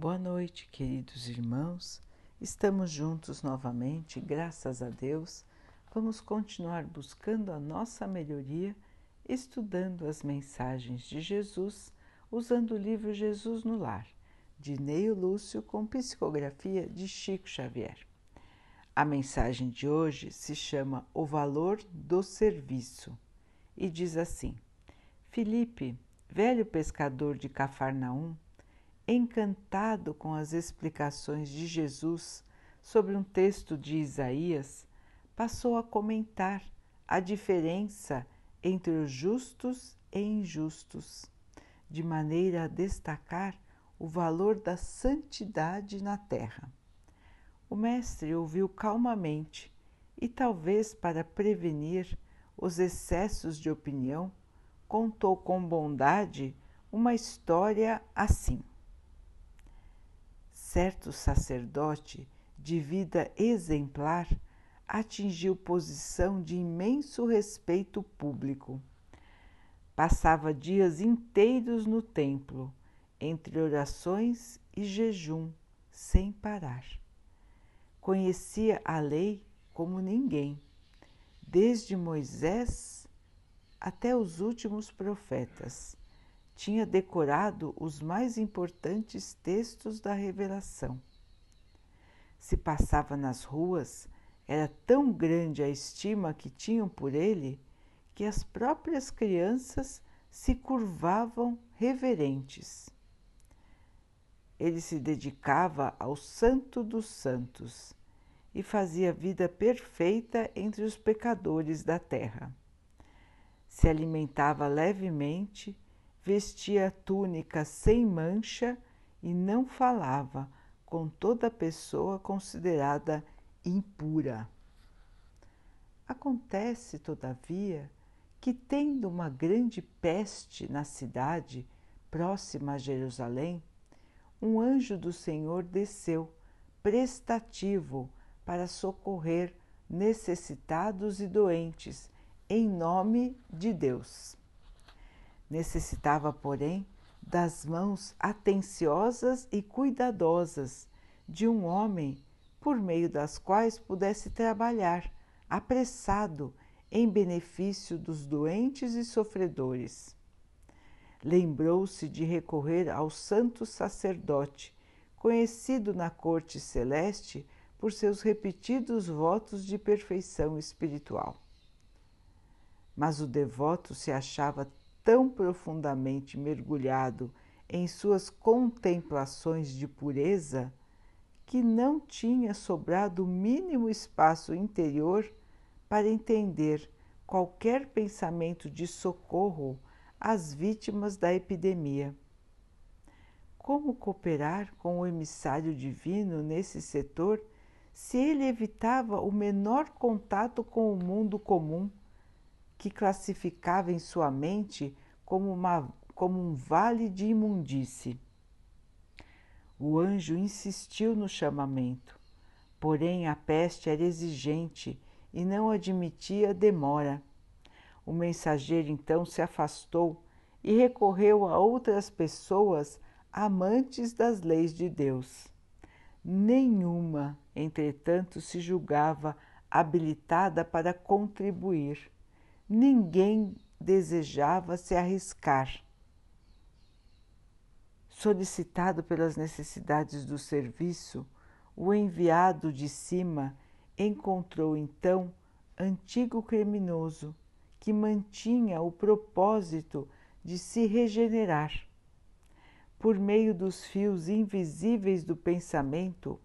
Boa noite, queridos irmãos. Estamos juntos novamente, graças a Deus. Vamos continuar buscando a nossa melhoria, estudando as mensagens de Jesus, usando o livro Jesus no Lar, de Neio Lúcio, com psicografia de Chico Xavier. A mensagem de hoje se chama O Valor do Serviço e diz assim: Filipe, velho pescador de Cafarnaum, encantado com as explicações de Jesus sobre um texto de Isaías, passou a comentar a diferença entre os justos e injustos, de maneira a destacar o valor da santidade na terra. O mestre ouviu calmamente e, talvez para prevenir os excessos de opinião, contou com bondade uma história assim certo sacerdote de vida exemplar atingiu posição de imenso respeito público. Passava dias inteiros no templo, entre orações e jejum, sem parar. Conhecia a lei como ninguém, desde Moisés até os últimos profetas tinha decorado os mais importantes textos da Revelação. Se passava nas ruas, era tão grande a estima que tinham por ele que as próprias crianças se curvavam reverentes. Ele se dedicava ao Santo dos Santos e fazia vida perfeita entre os pecadores da terra. Se alimentava levemente vestia túnica sem mancha e não falava com toda pessoa considerada impura. Acontece, todavia, que, tendo uma grande peste na cidade próxima a Jerusalém, um anjo do Senhor desceu, prestativo, para socorrer necessitados e doentes, em nome de Deus. Necessitava, porém, das mãos atenciosas e cuidadosas de um homem por meio das quais pudesse trabalhar apressado em benefício dos doentes e sofredores. Lembrou-se de recorrer ao santo sacerdote, conhecido na corte celeste por seus repetidos votos de perfeição espiritual. Mas o devoto se achava tão profundamente mergulhado em suas contemplações de pureza que não tinha sobrado o mínimo espaço interior para entender qualquer pensamento de socorro às vítimas da epidemia. Como cooperar com o emissário divino nesse setor se ele evitava o menor contato com o mundo comum que classificava em sua mente como, uma, como um vale de imundície. O anjo insistiu no chamamento, porém a peste era exigente e não admitia demora. O mensageiro então se afastou e recorreu a outras pessoas amantes das leis de Deus. Nenhuma, entretanto, se julgava habilitada para contribuir ninguém desejava se arriscar. Solicitado pelas necessidades do serviço, o enviado de cima encontrou então antigo criminoso que mantinha o propósito de se regenerar. Por meio dos fios invisíveis do pensamento,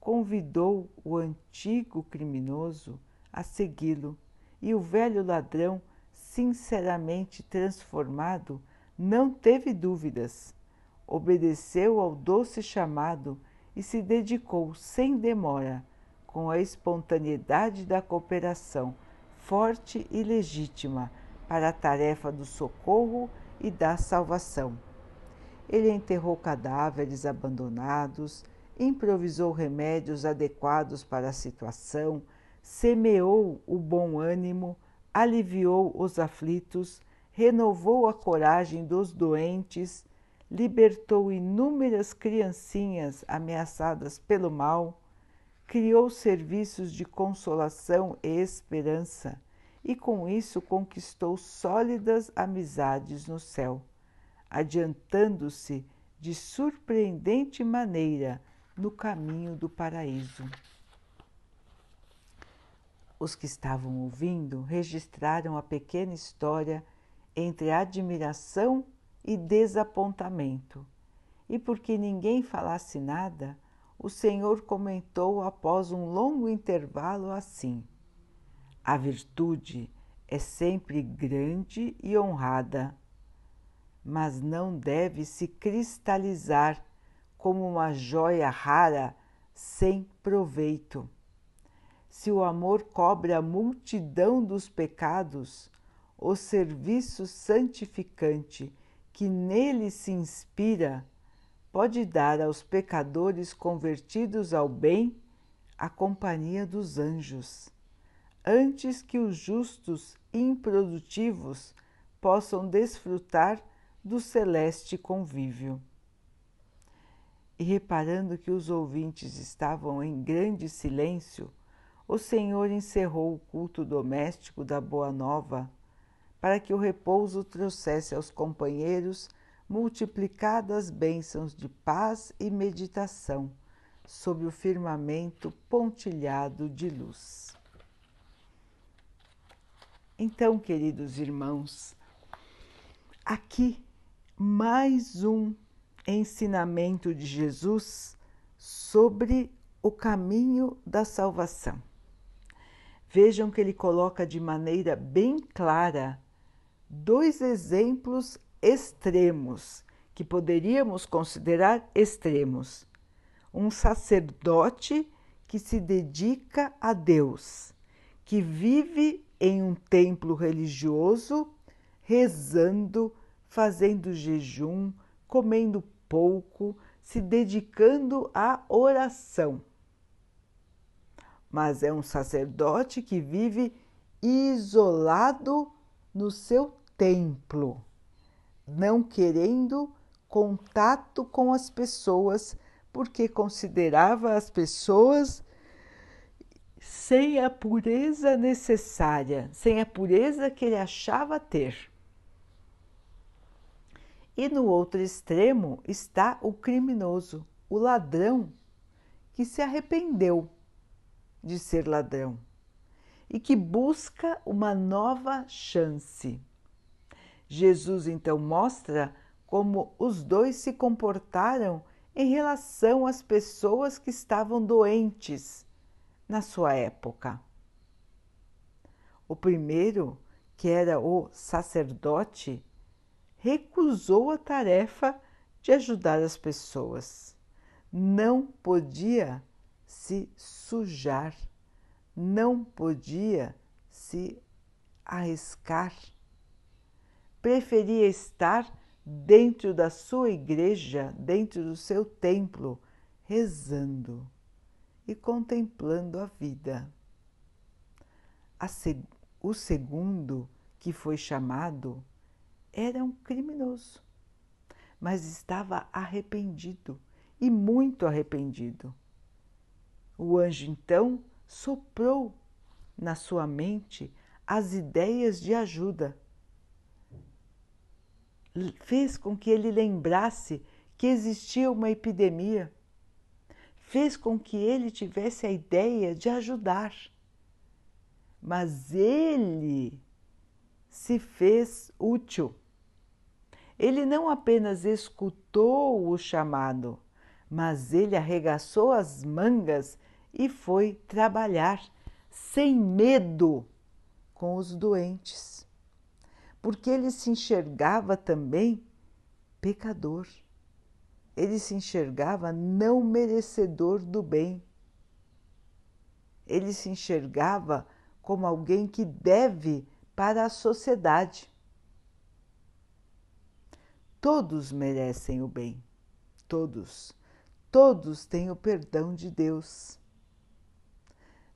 convidou o antigo criminoso a segui-lo e o velho ladrão, sinceramente transformado, não teve dúvidas. Obedeceu ao doce chamado e se dedicou sem demora, com a espontaneidade da cooperação forte e legítima para a tarefa do socorro e da salvação. Ele enterrou cadáveres abandonados, improvisou remédios adequados para a situação, semeou o bom ânimo, aliviou os aflitos, renovou a coragem dos doentes, libertou inúmeras criancinhas ameaçadas pelo mal, criou serviços de consolação e esperança e com isso conquistou sólidas amizades no céu, adiantando-se de surpreendente maneira no caminho do paraíso. Os que estavam ouvindo registraram a pequena história entre admiração e desapontamento. E porque ninguém falasse nada, o Senhor comentou após um longo intervalo assim: A virtude é sempre grande e honrada, mas não deve se cristalizar como uma joia rara sem proveito. Se o amor cobre a multidão dos pecados, o serviço santificante que nele se inspira pode dar aos pecadores convertidos ao bem a companhia dos anjos, antes que os justos improdutivos possam desfrutar do celeste convívio. E reparando que os ouvintes estavam em grande silêncio, o Senhor encerrou o culto doméstico da Boa Nova para que o repouso trouxesse aos companheiros multiplicadas bênçãos de paz e meditação sob o firmamento pontilhado de luz. Então, queridos irmãos, aqui mais um ensinamento de Jesus sobre o caminho da salvação. Vejam que ele coloca de maneira bem clara dois exemplos extremos que poderíamos considerar extremos. Um sacerdote que se dedica a Deus, que vive em um templo religioso, rezando, fazendo jejum, comendo pouco, se dedicando à oração. Mas é um sacerdote que vive isolado no seu templo, não querendo contato com as pessoas, porque considerava as pessoas sem a pureza necessária, sem a pureza que ele achava ter. E no outro extremo está o criminoso, o ladrão, que se arrependeu de ser ladrão e que busca uma nova chance. Jesus então mostra como os dois se comportaram em relação às pessoas que estavam doentes na sua época. O primeiro, que era o sacerdote, recusou a tarefa de ajudar as pessoas. Não podia se sujar, não podia se arriscar preferia estar dentro da sua igreja, dentro do seu templo, rezando e contemplando a vida. O segundo, que foi chamado, era um criminoso, mas estava arrependido e muito arrependido. O anjo então soprou na sua mente as ideias de ajuda fez com que ele lembrasse que existia uma epidemia, fez com que ele tivesse a ideia de ajudar. Mas ele se fez útil. Ele não apenas escutou o chamado, mas ele arregaçou as mangas e foi trabalhar sem medo com os doentes porque ele se enxergava também pecador. Ele se enxergava não merecedor do bem. Ele se enxergava como alguém que deve para a sociedade. Todos merecem o bem, todos, todos têm o perdão de Deus.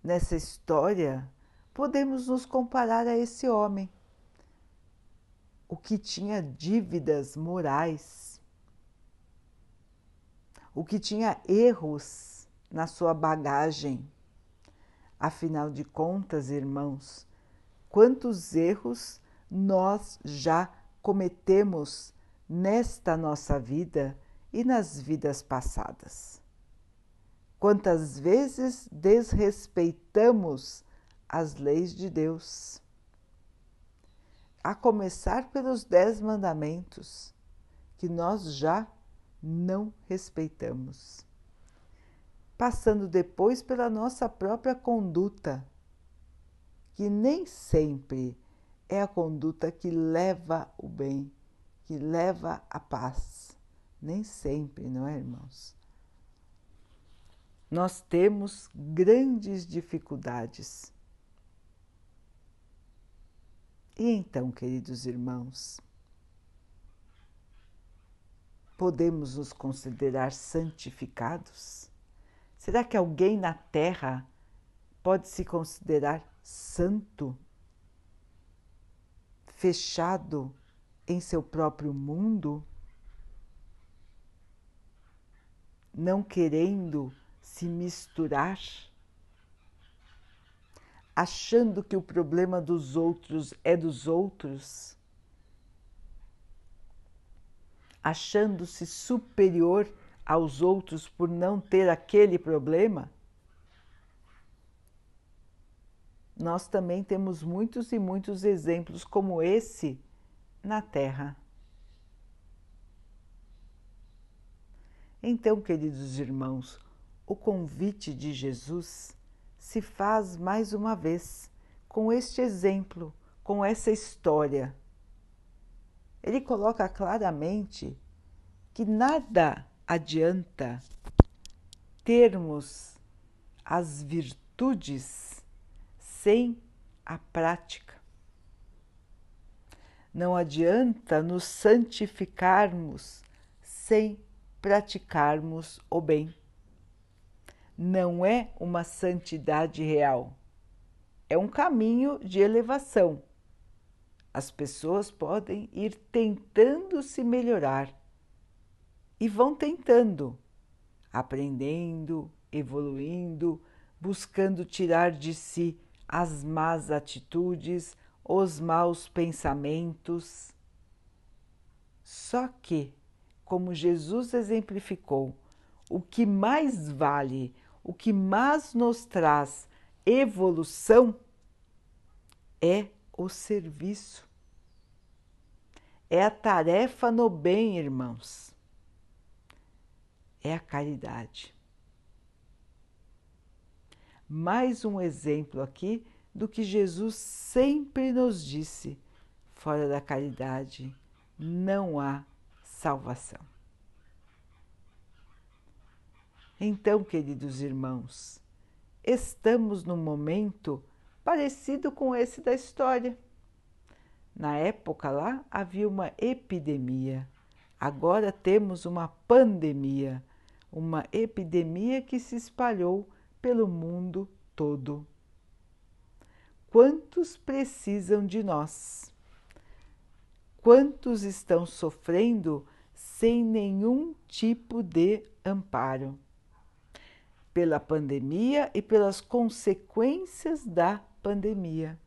Nessa história, podemos nos comparar a esse homem o que tinha dívidas morais, o que tinha erros na sua bagagem. Afinal de contas, irmãos, quantos erros nós já cometemos nesta nossa vida e nas vidas passadas. Quantas vezes desrespeitamos as leis de Deus? A começar pelos Dez Mandamentos, que nós já não respeitamos. Passando depois pela nossa própria conduta, que nem sempre é a conduta que leva o bem, que leva a paz. Nem sempre, não é, irmãos? Nós temos grandes dificuldades. E então, queridos irmãos, podemos nos considerar santificados? Será que alguém na Terra pode se considerar santo? fechado em seu próprio mundo, não querendo se misturar, achando que o problema dos outros é dos outros, achando-se superior aos outros por não ter aquele problema? nós também temos muitos e muitos exemplos como esse na Terra. Então, queridos irmãos, o convite de Jesus se faz mais uma vez com este exemplo, com essa história. Ele coloca claramente que nada adianta termos as virtudes sem a prática. Não adianta nos santificarmos sem praticarmos o bem. Não é uma santidade real, é um caminho de elevação. As pessoas podem ir tentando se melhorar e vão tentando, aprendendo, evoluindo, buscando tirar de si as más atitudes, os maus pensamentos. Só que, como Jesus exemplificou, o que mais vale, o que mais nos traz evolução é o serviço. É a tarefa no bem, irmãos. É a caridade mais um exemplo aqui do que Jesus sempre nos disse: fora da caridade não há salvação. Então, queridos irmãos, estamos num momento parecido com esse da história. Na época lá havia uma epidemia, agora temos uma pandemia, uma epidemia que se espalhou pelo mundo todo. Quantos precisam de nós? Quantos estão sofrendo sem nenhum tipo de amparo? Pela pandemia e pelas consequências da pandemia.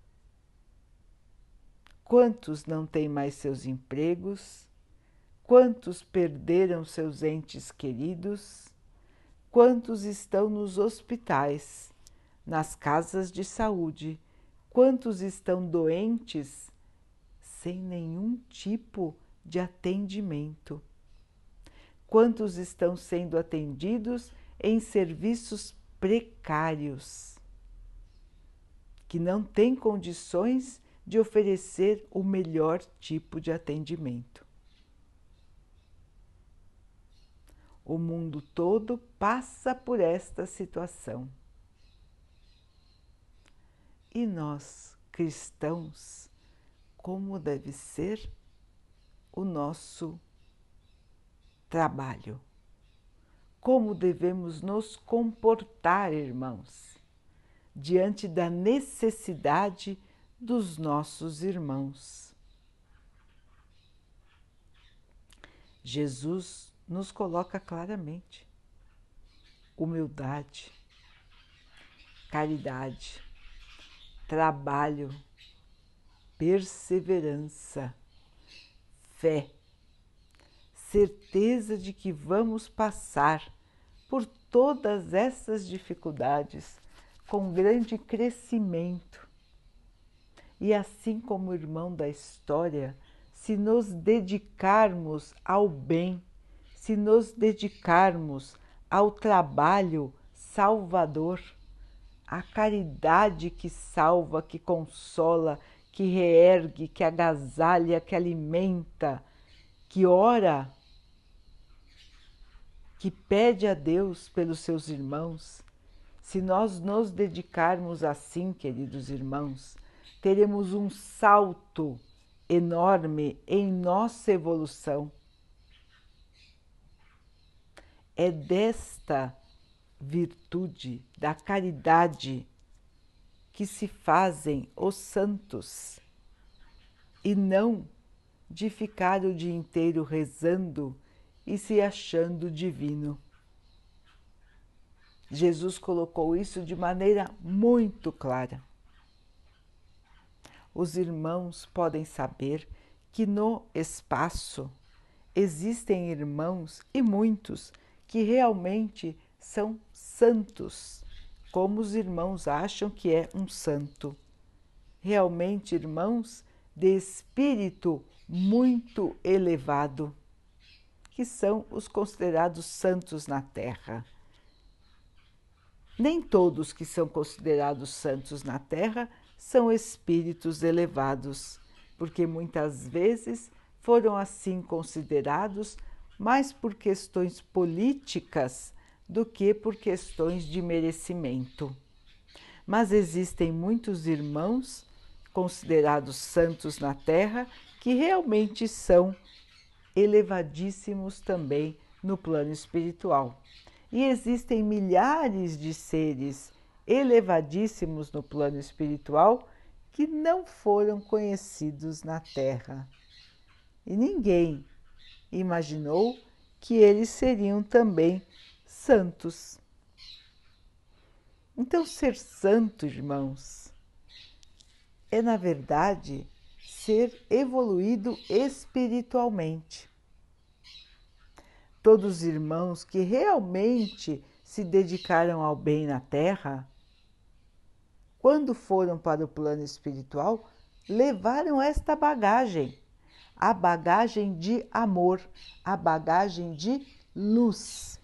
Quantos não têm mais seus empregos? Quantos perderam seus entes queridos? quantos estão nos hospitais, nas casas de saúde, quantos estão doentes sem nenhum tipo de atendimento, quantos estão sendo atendidos em serviços precários, que não têm condições de oferecer o melhor tipo de atendimento. O mundo todo passa por esta situação. E nós, cristãos, como deve ser o nosso trabalho? Como devemos nos comportar, irmãos, diante da necessidade dos nossos irmãos? Jesus nos coloca claramente. humildade, caridade, trabalho, perseverança, fé, certeza de que vamos passar por todas essas dificuldades com grande crescimento. E assim como irmão da história, se nos dedicarmos ao bem, se nos dedicarmos ao trabalho salvador, à caridade que salva, que consola, que reergue, que agasalha, que alimenta, que ora, que pede a Deus pelos seus irmãos, se nós nos dedicarmos assim, queridos irmãos, teremos um salto enorme em nossa evolução. É desta virtude da caridade que se fazem os santos e não de ficar o dia inteiro rezando e se achando divino. Jesus colocou isso de maneira muito clara. Os irmãos podem saber que no espaço existem irmãos e muitos que realmente são santos como os irmãos acham que é um santo. Realmente, irmãos de espírito muito elevado, que são os considerados santos na Terra. Nem todos que são considerados santos na Terra são espíritos elevados, porque muitas vezes foram assim considerados mais por questões políticas do que por questões de merecimento. Mas existem muitos irmãos considerados santos na Terra que realmente são elevadíssimos também no plano espiritual. E existem milhares de seres elevadíssimos no plano espiritual que não foram conhecidos na Terra. E ninguém imaginou que eles seriam também santos. Então, ser santo, irmãos, é na verdade ser evoluído espiritualmente. Todos os irmãos que realmente se dedicaram ao bem na Terra, quando foram para o plano espiritual, levaram esta bagagem, a bagagem de amor, a bagagem de luz.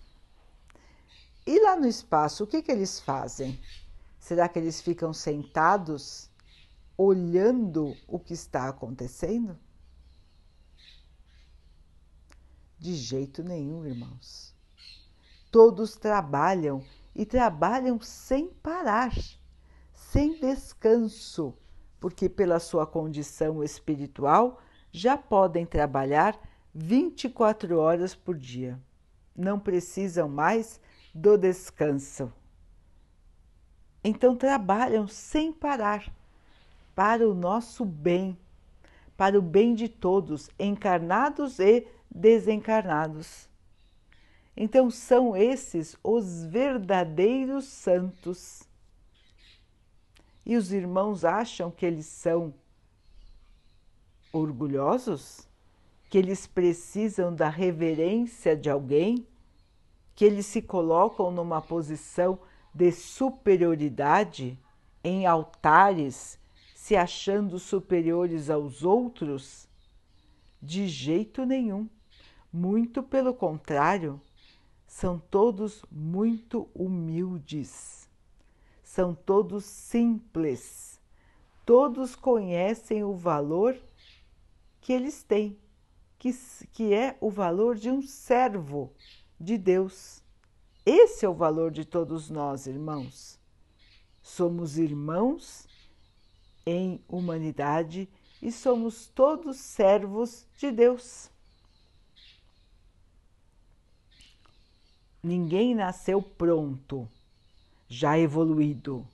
E lá no espaço, o que, que eles fazem? Será que eles ficam sentados olhando o que está acontecendo? De jeito nenhum, irmãos. Todos trabalham e trabalham sem parar, sem descanso, porque, pela sua condição espiritual, já podem trabalhar 24 horas por dia. Não precisam mais do descanso. Então trabalham sem parar para o nosso bem, para o bem de todos, encarnados e desencarnados. Então são esses os verdadeiros santos. E os irmãos acham que eles são orgulhosos? Que eles precisam da reverência de alguém? que eles se colocam numa posição de superioridade em altares, se achando superiores aos outros? De jeito nenhum. Muito pelo contrário, são todos muito humildes, são todos simples, todos conhecem o valor que eles têm, que, que é o valor de um servo de Deus. Esse é o valor de todos nós, irmãos. Somos irmãos em humanidade e somos todos servos de Deus. Ninguém nasceu pronto, já evoluído,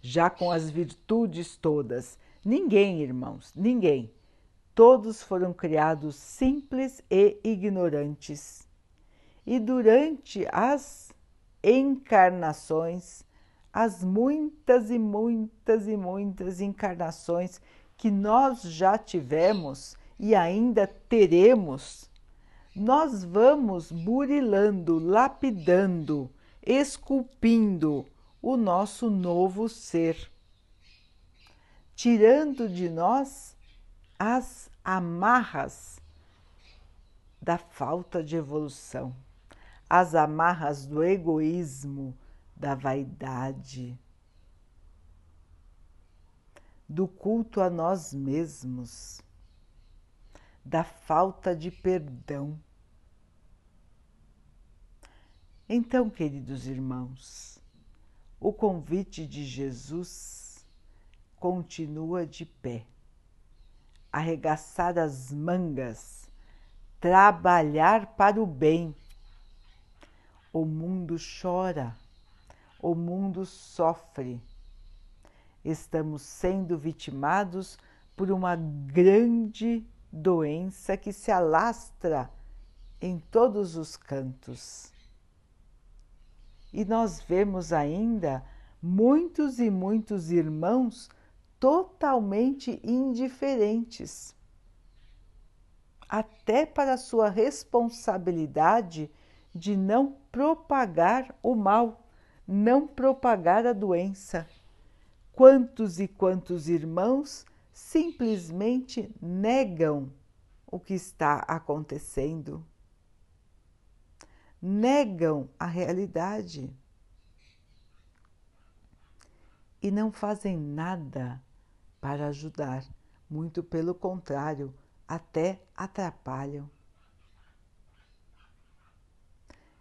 já com as virtudes todas. Ninguém, irmãos, ninguém. Todos foram criados simples e ignorantes e durante as encarnações, as muitas e muitas e muitas encarnações que nós já tivemos e ainda teremos, nós vamos burilando, lapidando, esculpindo o nosso novo ser, tirando de nós as amarras da falta de evolução, as amarras do egoísmo, da vaidade, do culto a nós mesmos, da falta de perdão. Então, queridos irmãos, o convite de Jesus continua de pé, arregaçar as mangas, trabalhar para o bem. O mundo chora, o mundo sofre. Estamos sendo vitimados por uma grande doença que se alastra em todos os cantos. E nós vemos ainda muitos e muitos irmãos totalmente indiferentes, até para sua responsabilidade de não propagar o mal, não propagar a doença. Quantos e quantos irmãos simplesmente negam o que está acontecendo, negam a realidade e não fazem nada para ajudar, muito pelo contrário, até atrapalham.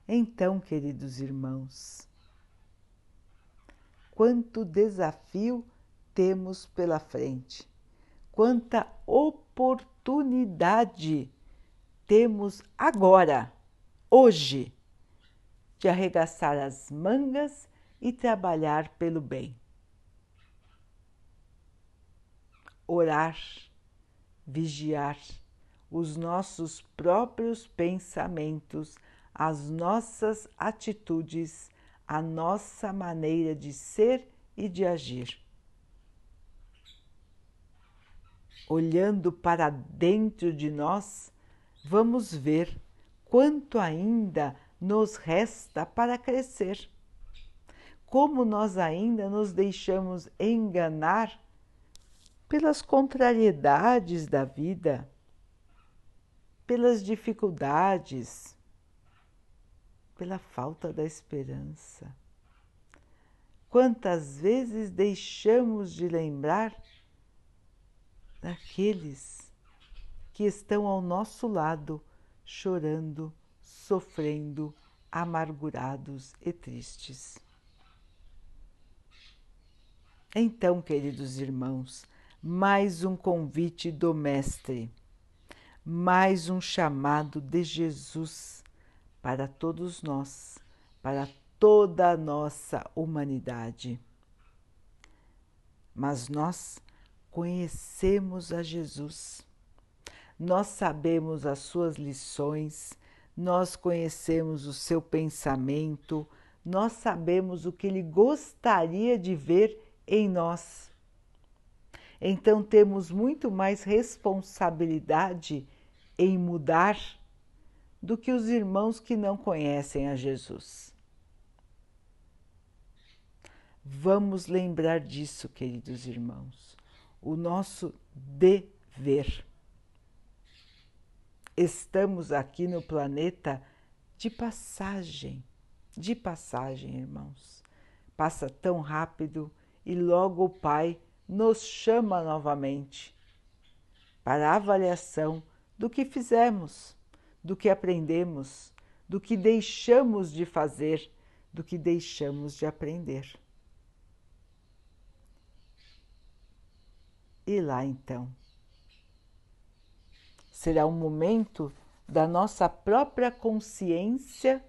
Então, queridos irmãos, quanto desafio temos pela frente quanta oportunidade temos agora, hoje, de arregaçar as mangas e trabalhar pelo bem. Orar, vigiar os nossos próprios pensamentos, as nossas atitudes, a nossa maneira de ser e de agir olhando para dentro de nós, vamos ver quanto ainda nos resta para crescer. Como nós ainda nos deixamos enganar pelas contrariedades da vida, pelas dificuldades, pela falta da esperança. Quantas vezes deixamos de lembrar daqueles que estão ao nosso lado, chorando, sofrendo, amargurados e tristes. Então, queridos irmãos, mais um convite do Mestre, mais um chamado de Jesus para todos nós, para toda a nossa humanidade. Mas nós conhecemos a Jesus. Nós sabemos as suas lições, nós conhecemos o seu pensamento, nós sabemos o que ele gostaria de ver em nós. Então temos muito mais responsabilidade em mudar do que os irmãos que não conhecem a Jesus. Vamos lembrar disso, queridos irmãos o nosso dever. Estamos aqui no planeta de passagem, de passagem, irmãos. Passa tão rápido e logo o Pai nos chama novamente para a avaliação do que fizemos, do que aprendemos, do que deixamos de fazer, do que deixamos de aprender. E lá então. Será um momento da nossa própria consciência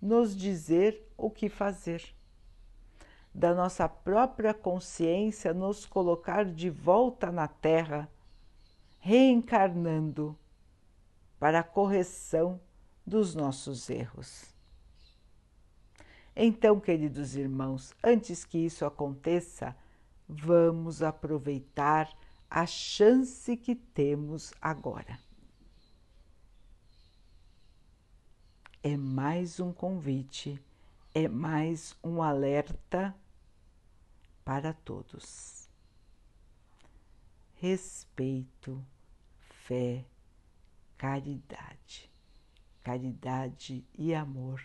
nos dizer o que fazer, da nossa própria consciência nos colocar de volta na Terra, reencarnando para a correção dos nossos erros. Então, queridos irmãos, antes que isso aconteça, vamos aproveitar a chance que temos agora. É mais um convite, é mais um alerta para todos. Respeito, fé, caridade. Caridade e amor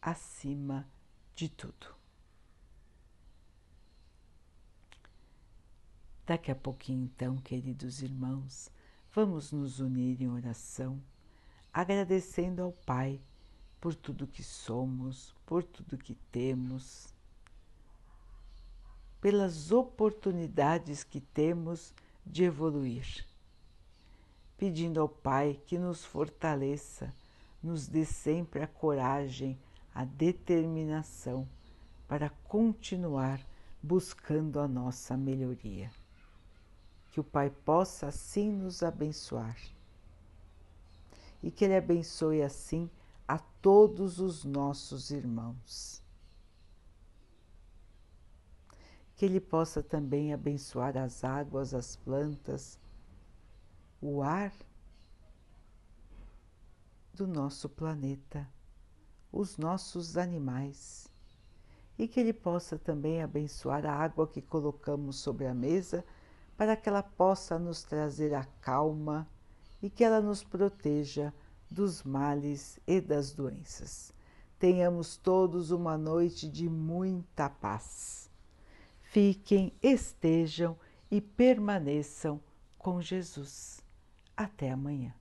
acima de tudo. Daqui a pouquinho, então, queridos irmãos, vamos nos unir em oração, agradecendo ao Pai por tudo que somos, por tudo que temos, pelas oportunidades que temos de evoluir, pedindo ao Pai que nos fortaleça, nos dê sempre a coragem, a determinação para continuar buscando a nossa melhoria que o Pai possa assim nos abençoar e que Ele abençoe assim a todos os nossos irmãos. Que Ele possa também abençoar as águas, as plantas, o ar do nosso planeta, os nossos animais, e que Ele possa também abençoar a água que colocamos sobre a mesa para que ela possa nos trazer a calma e que ela nos proteja dos males e das doenças. Tenhamos todos uma noite de muita paz. Fiquem, estejam e permaneçam com Jesus. Até amanhã.